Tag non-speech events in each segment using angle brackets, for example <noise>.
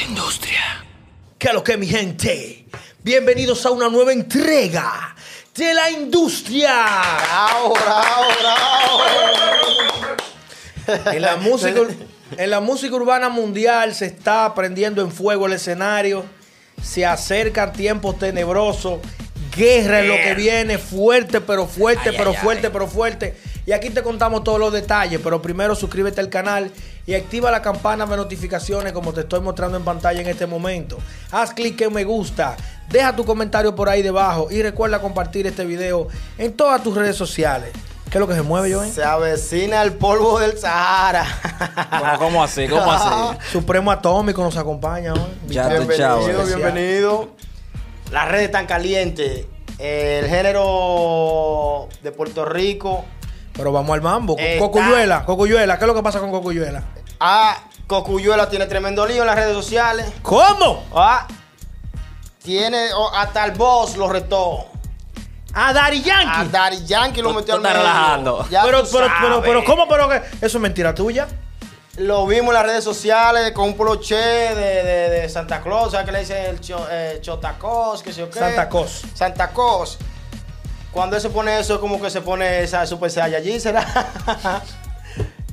la industria. ¿Qué es lo que mi gente? Bienvenidos a una nueva entrega de la industria. Bravo, bravo, bravo. En la música, en la música urbana mundial se está prendiendo en fuego el escenario. Se acercan tiempos tenebrosos. Guerra es lo que viene, fuerte, pero fuerte, Ay, pero ay, fuerte, ay. pero fuerte. Y aquí te contamos todos los detalles, pero primero suscríbete al canal y activa la campana de notificaciones como te estoy mostrando en pantalla en este momento. Haz clic en me gusta, deja tu comentario por ahí debajo y recuerda compartir este video en todas tus redes sociales. ¿Qué es lo que se mueve, Joven? Se avecina el polvo del Sahara. ¿Cómo, cómo así? ¿Cómo así? <laughs> Supremo Atómico nos acompaña hoy. Ya bienvenido, chao. bienvenido. Las redes están calientes. El género de Puerto Rico. Pero vamos al mambo. Está- Cocuyuela, Cocuyuela, ¿qué es lo que pasa con Cocuyuela? Ah, Cocuyuela tiene tremendo lío en las redes sociales. ¿Cómo? Ah, tiene oh, hasta el boss lo retó. A Daddy A Yankee. Daddy Yankee lo metió al medio. relajando. Ya pero, pero, pero, pero, ¿cómo? Pero que eso es mentira tuya. Lo vimos en las redes sociales con un poloché de, de, de Santa Claus, ¿sabes qué le dicen? El cho, eh, Chotacos, que sé yo qué. Santa Claus. Santa Claus. Cuando él se pone eso, es como que se pone esa Super Saiyajin, ¿será? <laughs>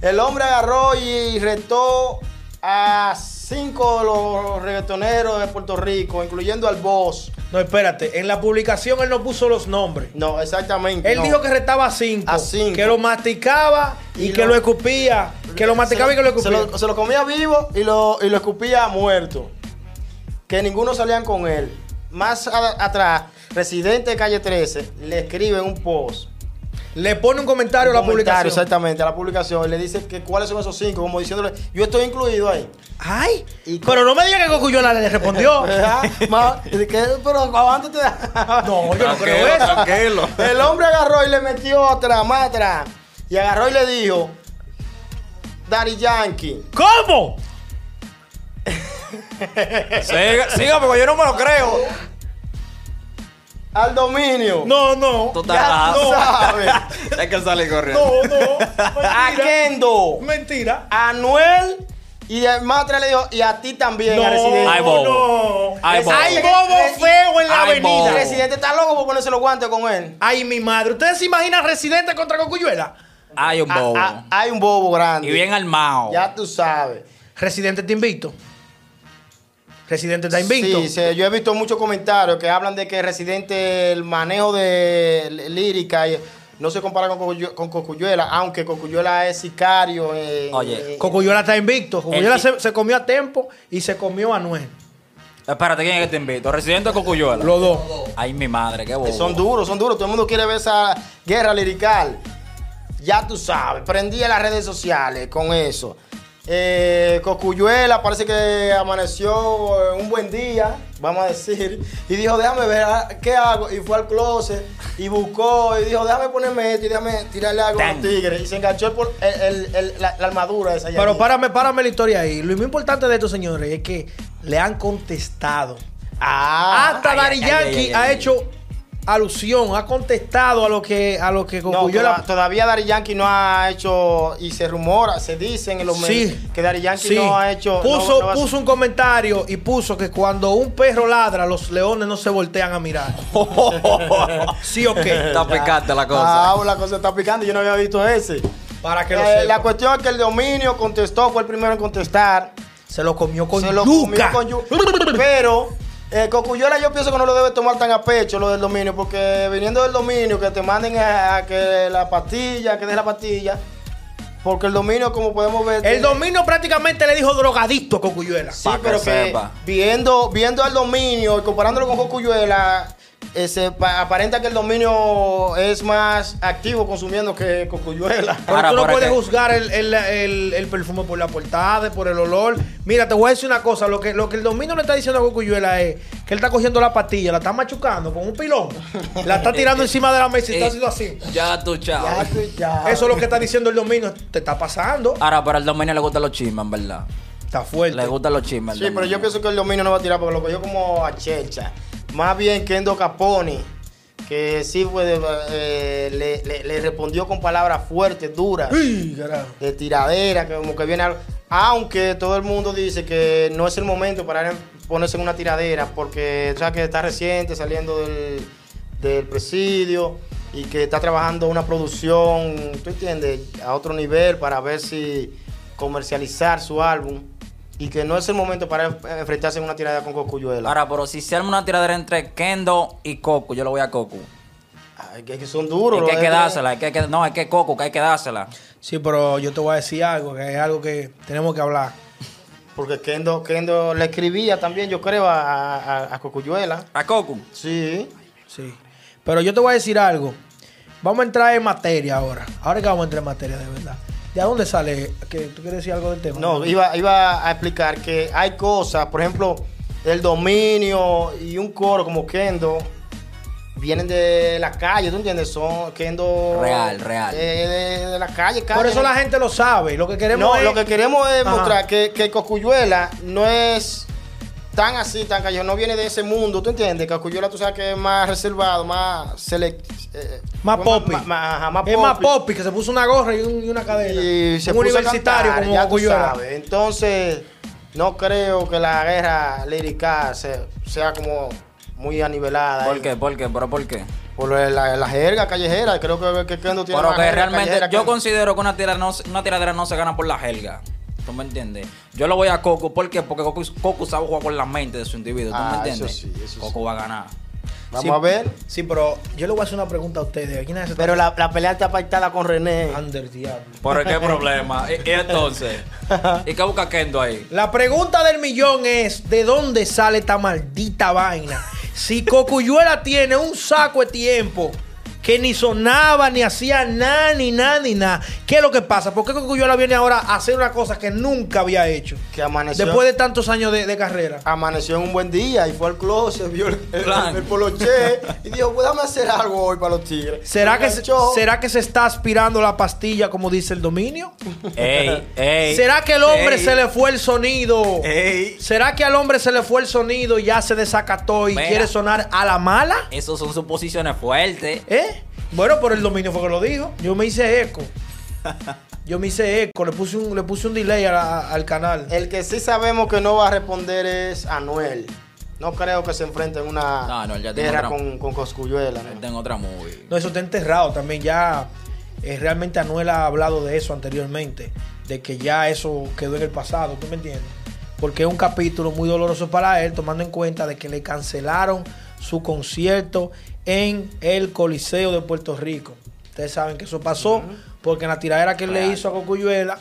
El hombre agarró y retó a cinco de los reggaetoneros de Puerto Rico, incluyendo al boss. No, espérate. En la publicación él no puso los nombres. No, exactamente. Él no. dijo que retaba a cinco. A cinco. Que lo masticaba y, Y que lo, lo- escupía. Que lo masticaba y que lo se escupía. lo, se lo comía vivo y lo, y lo escupía muerto. Que ninguno salían con él. Más a- atrás, residente de calle 13 le escribe un post. Le pone un comentario a la un comentario, publicación. Exactamente, a la publicación. Y le dice que cuáles son esos cinco, como diciéndole, yo estoy incluido ahí. Ay, Y- pero no me diga que Cocuyuela le respondió. <laughs> ¿Verdad? Ma- que, pero aguántate. <laughs> No, yo no creo eso. Tranquilo. El hombre agarró y le metió atrás, más atrás. Y agarró y le dijo, Daddy Yankee. ¿Cómo? Siga, siga, porque yo no me lo creo. Al dominio. No, no. estás Ya tú relajado. <laughs> sabes. <laughs> Hay que salir corriendo. No, no. A <laughs> Mentira. Kendo. Mentira. a Anuel y el más atrás le dijo, y a ti también, No, a Residente. Ay, bobo. no. Ay, bobo. Hay bobo feo en la Ay, avenida. bobo. El Residente está loco por ponerse los guantes con él. Ay, mi madre. ¿Ustedes se imaginan Residente contra Cocuyuela? Hay un bobo. Ah, ah, hay un bobo grande. Y bien armado. Ya tú sabes. Residente te invito. Residente está invicto. Sí, sí, yo he visto muchos comentarios que hablan de que Residente, el manejo de lírica y- no se compara con, Cocuyu- con Cocuyuela, aunque Cocuyuela es sicario. eh, Oye, eh, Cocuyuela está invicto. Cocuyuela El- se, se comió a tiempo y se comió a Noel. Espérate, ¿quién es que te invito? ¿Residente o Cocuyuela? Los dos. Ay, mi madre, qué bobo. Son duros, son duros. Todo el mundo quiere ver esa guerra lirical. Ya tú sabes, prendí en las redes sociales con eso. Eh, Cocuyuela parece que amaneció en un buen día, vamos a decir, y dijo, déjame ver ah, qué hago. Y fue al closet y buscó y dijo, déjame ponerme esto y déjame tirarle algo a los tigres. Y se enganchó pol- el- el- el- la, la armadura esa. allá Pero allí. párame, párame la historia ahí. Lo más importante de estos señores es que le han contestado. Ah, Hasta ay, ay, Yankee ay, ay, ha hecho alusión, ha contestado a lo que, a lo que No, toda- todavía Dari Yankee no ha hecho, y se rumora, se dicen en los medios, Sí, que Dari Yankee sí. no ha hecho. Puso, no- no va a- puso un comentario y puso que cuando un perro ladra, los leones no se voltean a mirar. <laughs> ¿Sí o qué? Está picante la cosa. Ah, la cosa está picante, yo no había visto ese. Para que lo Eh, sepa. la cuestión es que el dominio contestó, fue el primero en contestar. Se lo comió con se lo yuca. comió con yu- Pero eh, Cocuyuela yo pienso que no lo debe tomar tan a pecho lo del dominio, porque viniendo del dominio, que te manden a, a que la pastilla, que des la pastilla. Porque el dominio, como podemos ver. El tiene- dominio prácticamente le dijo drogadicto a Cocuyuela. Sí, Pa' pero que, viendo, viendo al dominio y comparándolo con Cocuyuela, se pa- aparenta que el dominio es más activo consumiendo que Cocuyuela. Pero Ahora, tú no puedes juzgar el, el- el- el perfume por la portada, por el olor. Mira, te voy a decir una cosa. Lo que, lo que el dominio le está diciendo a Cocuyuela es que él está cogiendo la pastilla, la está machucando con un pilón, la está tirando <laughs> encima de la mesa y está Eh, haciendo así. Ya tú, chao. Ya, tú. Eso es lo que está diciendo el dominio. Te está pasando. Ahora, pero al dominio le gustan los chismes, en verdad. Está fuerte. Le gustan los chismes. Sí, pero yo pienso que el dominio no va a tirar porque lo cogió como a Chelcha. Más bien Kendo Caponi, que sí fue de- eh, le, le- le respondió con palabras fuertes, duras. Uy, de tiradera, que como que viene algo. Aunque todo el mundo dice que no es el momento para ponerse en una tiradera, porque o sea, que está reciente saliendo del, del presidio y que está trabajando una producción, ¿tú entiendes? A otro nivel para ver si comercializar su álbum y que no es el momento para enfrentarse en una tiradera con Cocuyuela. Ahora, pero si se arma una tiradera entre Kendo y Coco, yo lo voy a Coco. Ay, que, que son duros. Hay que, hay que dársela, hay que, que- no, hay que Coco, que hay que dársela. Sí, pero yo te voy a decir algo, que es algo que tenemos que hablar. Porque Kendo, Kendo le escribía también, yo creo, a, a, a Cocuyuela. A Coco. Sí. Sí. Pero yo te voy a decir algo. Vamos a entrar en materia ahora. Ahora que vamos a entrar en materia de verdad. ¿De dónde sale? ¿Que ¿Tú quieres decir algo del tema? No, iba, iba a explicar que hay cosas, por ejemplo, el dominio y un coro como Kendo vienen de la calle, ¿tú entiendes? Son Kendo. Real, real. eh, de, de la calle, calle. Por eso la gente lo sabe. Lo que queremos No, es... lo que queremos es Ajá. mostrar que, que Cocuyuela no es tan así, tan callejero, no viene de ese mundo, ¿tú entiendes? Cocuyuela tú sabes que es más reservado, más select, eh, Más popi. Más, más- ajá, más es más popi. que se puso una gorra y, un- y una cadena. y se un puso a universitario cantar, como ya tú sabes. Entonces, no creo que la guerra lírica se- sea como muy anivelada. ¿Por ahí. qué? ¿Por qué? ¿Pero por qué? Por la, la jerga callejera, creo que, que Kendo tiene Pero que realmente yo que- considero que una tiradera, no, una tiradera no se gana por la jerga. ¿Tú me entiendes? Yo lo voy a Coco, ¿por qué? Porque Coco, Coco sabe jugar con la mente de su individuo, ¿tú Ah, me eso entiendes? sí, eso Coco sí. va a ganar. Vamos Sí. a ver. Sí, pero yo le voy a hacer una pregunta a ustedes. ¿Quién es ese Pero la, la pelea está pactada con René. Under diablo. ¿Por qué problema? ¿Y, y entonces? ¿Y qué busca Kendo ahí? La pregunta del millón es: ¿de dónde sale esta maldita vaina? Si Cocuyuela tiene un saco de tiempo que ni sonaba, ni hacía nada, ni nada, ni nada, ¿qué es lo que pasa? ¿Por qué Cocuyuela viene ahora a hacer una cosa que nunca había hecho? Que amaneció. Después de tantos años de, de carrera. amaneció en un buen día y fue al closet, vio el, el, poloché y dijo, pues dame hacer algo hoy para los tigres. ¿Será que, se. ¿Será que se está aspirando la pastilla como dice el dominio? <laughs> Ey, ey. ¿Será que el hombre ey, se le fue el sonido? Ey. ¿Será que al hombre se le fue el sonido y ya se desacató y Mira. quiere sonar a la mala? Esas son suposiciones fuertes. ¿Eh? Bueno, por el dominio fue que lo dijo. Yo me hice eco. <laughs> Yo me hice eco, le puse un, le puse un delay a la- al canal. El que sí sabemos que no va a responder es Anuel. No creo que se enfrente en una No, Anuel ya tiene guerra otra- con, con Coscuyuela. ¿no? En otra movie. No, eso está enterrado también. Ya eh, realmente Anuel ha hablado de eso anteriormente. De que ya eso quedó en el pasado, ¿tú me entiendes? Porque es un capítulo muy doloroso para él, tomando en cuenta de que le cancelaron su concierto en el Coliseo de Puerto Rico. Ustedes saben que eso pasó porque en la tiradera que él le hizo a Cocuyuela,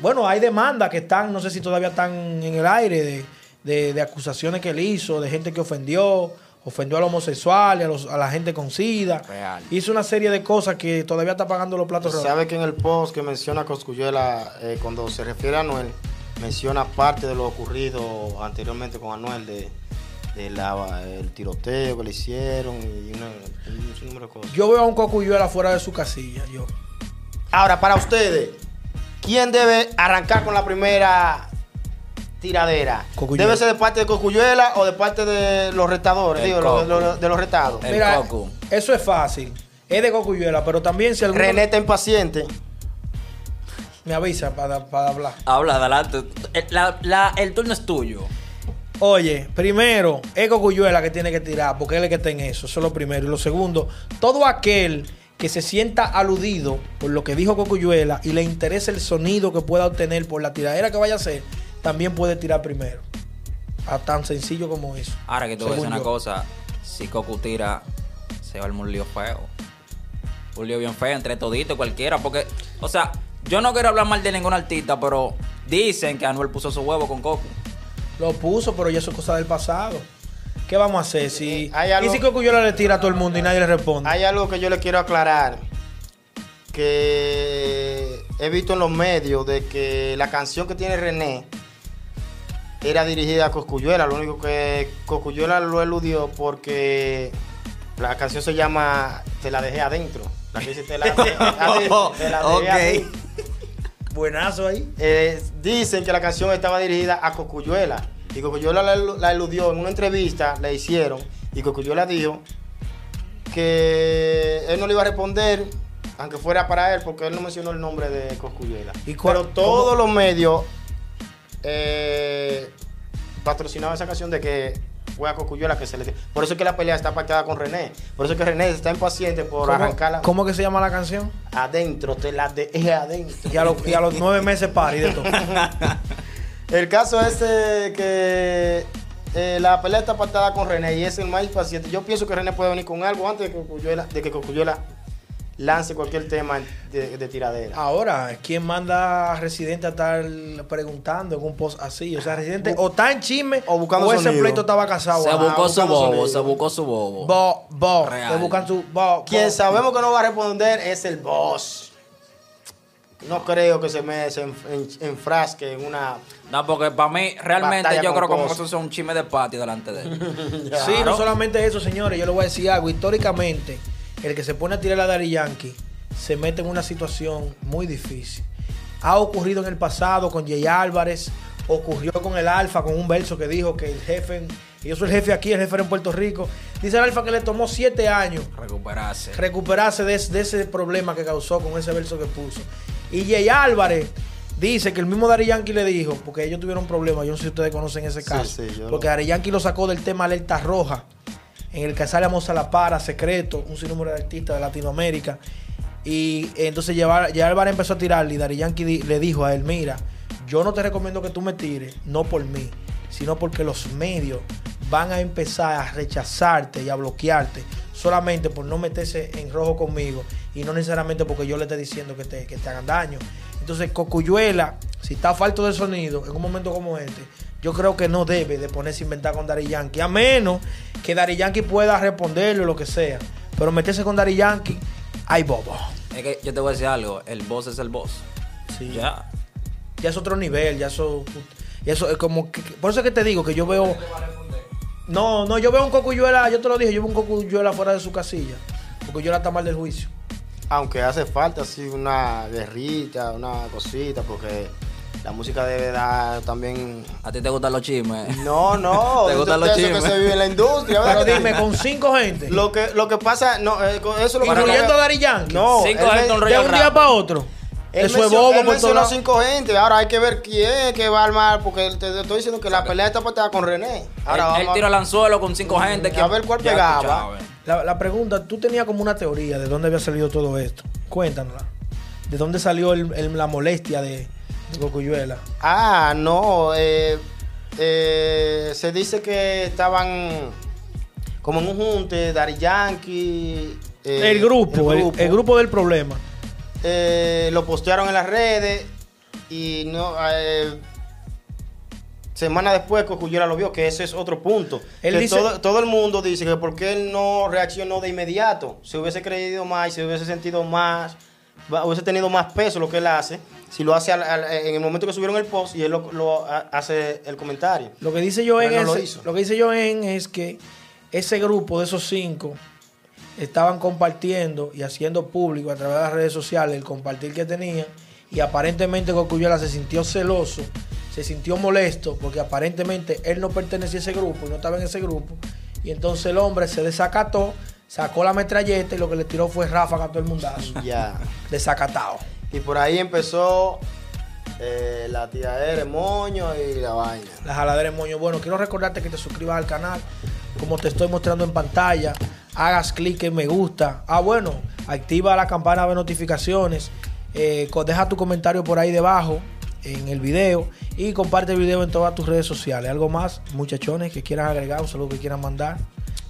bueno, hay demandas que están, no sé si todavía están en el aire, de, de- de acusaciones que él hizo, de gente que ofendió, ofendió a los homosexuales, a, los- a la gente con SIDA. Real. Hizo una serie de cosas que todavía está pagando los platos rotos. Sabe que en el post que menciona Coscuyuela, eh, cuando se refiere a Anuel, menciona parte de lo ocurrido anteriormente con Anuel, de, de la- el tiroteo que le hicieron y una- un sinnúmero de cosas. Yo veo a un Cocuyuela fuera de su casilla, yo. Ahora, para ustedes, ¿quién debe arrancar con la primera tiradera? Cocuyuela. ¿Debe ser de parte de Cocuyuela o de parte de los retadores? Digo, de los retados. El Mira, Coco. eso es fácil. Es de Cocuyuela, pero también si alguno René está impaciente. me avisa para, para hablar. Habla, adelante. El, la- la- el turno es tuyo. Oye, primero, es Cocuyuela que tiene que tirar, porque él es el que está en eso. Eso es lo primero. Y lo segundo, todo aquel que se sienta aludido por lo que dijo Cocuyuela y le interesa el sonido que pueda obtener por la tiradera que vaya a hacer, también puede tirar primero. A tan sencillo como eso. Ahora que decir Según una yo. cosa. Si Coco tira, se va a un lío feo. Un lío bien feo entre todito cualquiera. Porque, o sea, yo no quiero hablar mal de ningún artista, pero dicen que Anuel puso su huevo con Coco. Lo puso, pero ya eso es cosa del pasado. ¿Qué vamos a hacer si... Eh, hay algo- ¿Y si Cocuyuela le tira a todo el mundo y nadie le responde? Hay algo que yo le quiero aclarar. Que he visto en los medios de que la canción que tiene René era dirigida a Coscuyuela. Lo único que Coscuyuela lo eludió porque la canción se llama Te la dejé adentro. La que dice Te la <laughs> dejé adentro. Te la dejé adentro. Buenazo ahí. Eh, dicen que la canción estaba dirigida a Cocuyuela. Y Cocuyuela la, la eludió en una entrevista, le hicieron. Y Cocuyuela dijo que él no le iba a responder, aunque fuera para él, porque él no mencionó el nombre de Cocuyuela. ¿Y cuál- Pero todos cómo? los medios eh, patrocinaba esa canción de que fue a Cocuyuela que se le Por eso es que la pelea está pactada con René. Por eso es que René está impaciente por ¿Cómo, arrancarla ¿Cómo que se llama la canción? adentro, te la de es adentro. Y a los, y a los nueve meses pari de todo. <laughs> El caso es eh, que eh, la pelea está pactada con René y es el más impaciente. Yo pienso que René puede venir con algo antes de que Cocuyuela, de que Cocuyuela lance cualquier tema de, de tiradera. Ahora, ¿quién manda a Residente a estar preguntando en un post así? O sea, Residente o está en chisme O buscando ese sonido. pleito estaba casado. Se Ah, buscó su bobo, sonido. se buscó su bobo. Bo, bo, Real. le buscan su bo, Quien bo. sabemos que no va a responder es el boss. No creo que se me se en- en- enfrasque en una. No, porque para mí, realmente, yo creo que eso es un chisme de patio delante de él. <laughs> Sí, no solamente eso, señores. Yo le voy a decir algo. Históricamente, el que se pone a tirar a Daddy Yankee se mete en una situación muy difícil. Ha ocurrido en el pasado con Jay Álvarez, ocurrió con el Alfa, con un verso que dijo que el jefe, y yo soy el jefe aquí, el jefe era en Puerto Rico. Dice el Alfa que le tomó siete años Recuperarse. recuperarse de, de ese problema que causó con ese verso que puso. Y Jay Álvarez dice que el mismo Dari Yankee le dijo, porque ellos tuvieron problemas, yo no sé si ustedes conocen ese caso, sí, porque Dari Yankee lo sacó del tema Alerta Roja, en el sale a La Para, Secreto, un sinnúmero de artistas de Latinoamérica. Y entonces Jay Jay Álvarez empezó a tirarle y Dari Yankee le dijo a él, mira, yo no te recomiendo que tú me tires, no por mí, sino porque los medios van a empezar a rechazarte y a bloquearte solamente por no meterse en rojo conmigo y no necesariamente porque yo le esté diciendo que te, que te hagan daño. Entonces, Cocuyuela, si está falto de sonido en un momento como este, yo creo que no debe de ponerse a inventar con Dari Yankee, a menos que Dari Yankee pueda responderle o lo que sea. Pero meterse con Dari Yankee, ay bobo. Es que yo te voy a decir algo, el boss es el boss. Sí. Ya. ya es otro nivel, ya eso, ya eso es como que, por eso es que te digo que yo veo no, no, yo veo un cocuyuela, yo te lo dije, yo veo un cocuyuela fuera de su casilla. Cocuyuela está mal del juicio. Aunque hace falta así una guerrita, una cosita, porque la música debe dar también. ¿A ti te gustan los chismes? No, no. <laughs> ¿Te gustan los eso chismes? que se vive en la industria, Pero ¿verdad? dime, con cinco gente, Lo que, lo que pasa, no, eh, con eso es lo que incluyendo a Dari Yankee, No, Cinco él gente, me- de un día para otro. Él Eso es bobo por todos mencionó lados. cinco gente. Ahora hay que ver quién que va a armar, porque te, estoy diciendo que la pelea está patada con René. Ahora él, él tiró al anzuelo con cinco gente. a ver cuál pegaba. La, la pregunta, tú tenías como una teoría de dónde había salido todo esto. Cuéntanosla. ¿De dónde salió el- el- la molestia de, de Cocuyuela? Ah, no. eh, eh, se dice que estaban como en un junte, Dari Yankee. eh, el grupo, el, el grupo del problema. lo postearon en las redes y no semana después Cocuyuela lo vio, que ese es otro punto. Él Que dice- todo, todo el mundo dice que por qué él no reaccionó de inmediato, se hubiese creído más y se hubiese sentido más, hubiese tenido más peso lo que él hace, si lo hace al- al- en el momento que subieron el post y él lo, lo ha- hace el comentario. Lo que dice Joen Pero no es, lo hizo. lo que dice Joen es que ese grupo de esos cinco estaban compartiendo y haciendo público a través de las redes sociales el compartir que tenían y aparentemente Cocuyuela se sintió celoso, se sintió molesto porque aparentemente él no pertenecía a ese grupo y no estaba en ese grupo y entonces el hombre se desacató, sacó la metralleta y lo que le tiró fue ráfaga a todo el mundazo, Ya. desacatado. Y por ahí empezó eh, la tiradera, el moño y la vaina. La jaladera de moño. Bueno, quiero recordarte que te suscribas al canal. Como te estoy mostrando en pantalla, hagas clic en me gusta. Ah, bueno, activa la campana de notificaciones. Eh, deja tu comentario por ahí debajo en el video y comparte el video en todas tus redes sociales. Algo más, muchachones, que quieran agregar, un saludo que quieran mandar.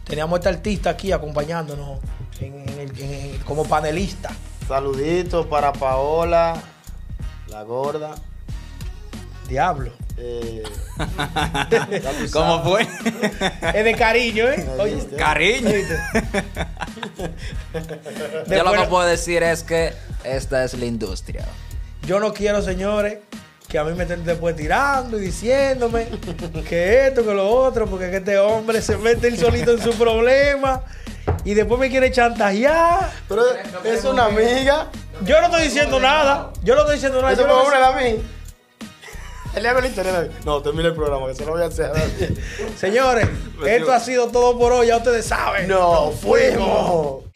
Teníamos a este artista aquí acompañándonos en- en el- en el- como panelista. Saluditos para Paola, la gorda. Diablo. eh, <laughs> ¿Cómo <laughs> fue? Es de cariño, ¿eh? ¿Me Oye? Cariño. Yo lo que puedo decir es que esta es la industria. Yo no quiero, señores, que a mí me estén después tirando y diciéndome que esto, que lo otro, porque es que este hombre se mete él solito en su problema y después me quiere chantajear. Pero es una amiga. Yo no estoy diciendo nada. Yo no estoy diciendo nada. Eso Yo me une a mí. <laughs> Él le hago el internet. No, termina el programa, que se lo voy a hacer. Señores, <laughs> esto ha sido todo por hoy. Ya ustedes saben. No, fuimos.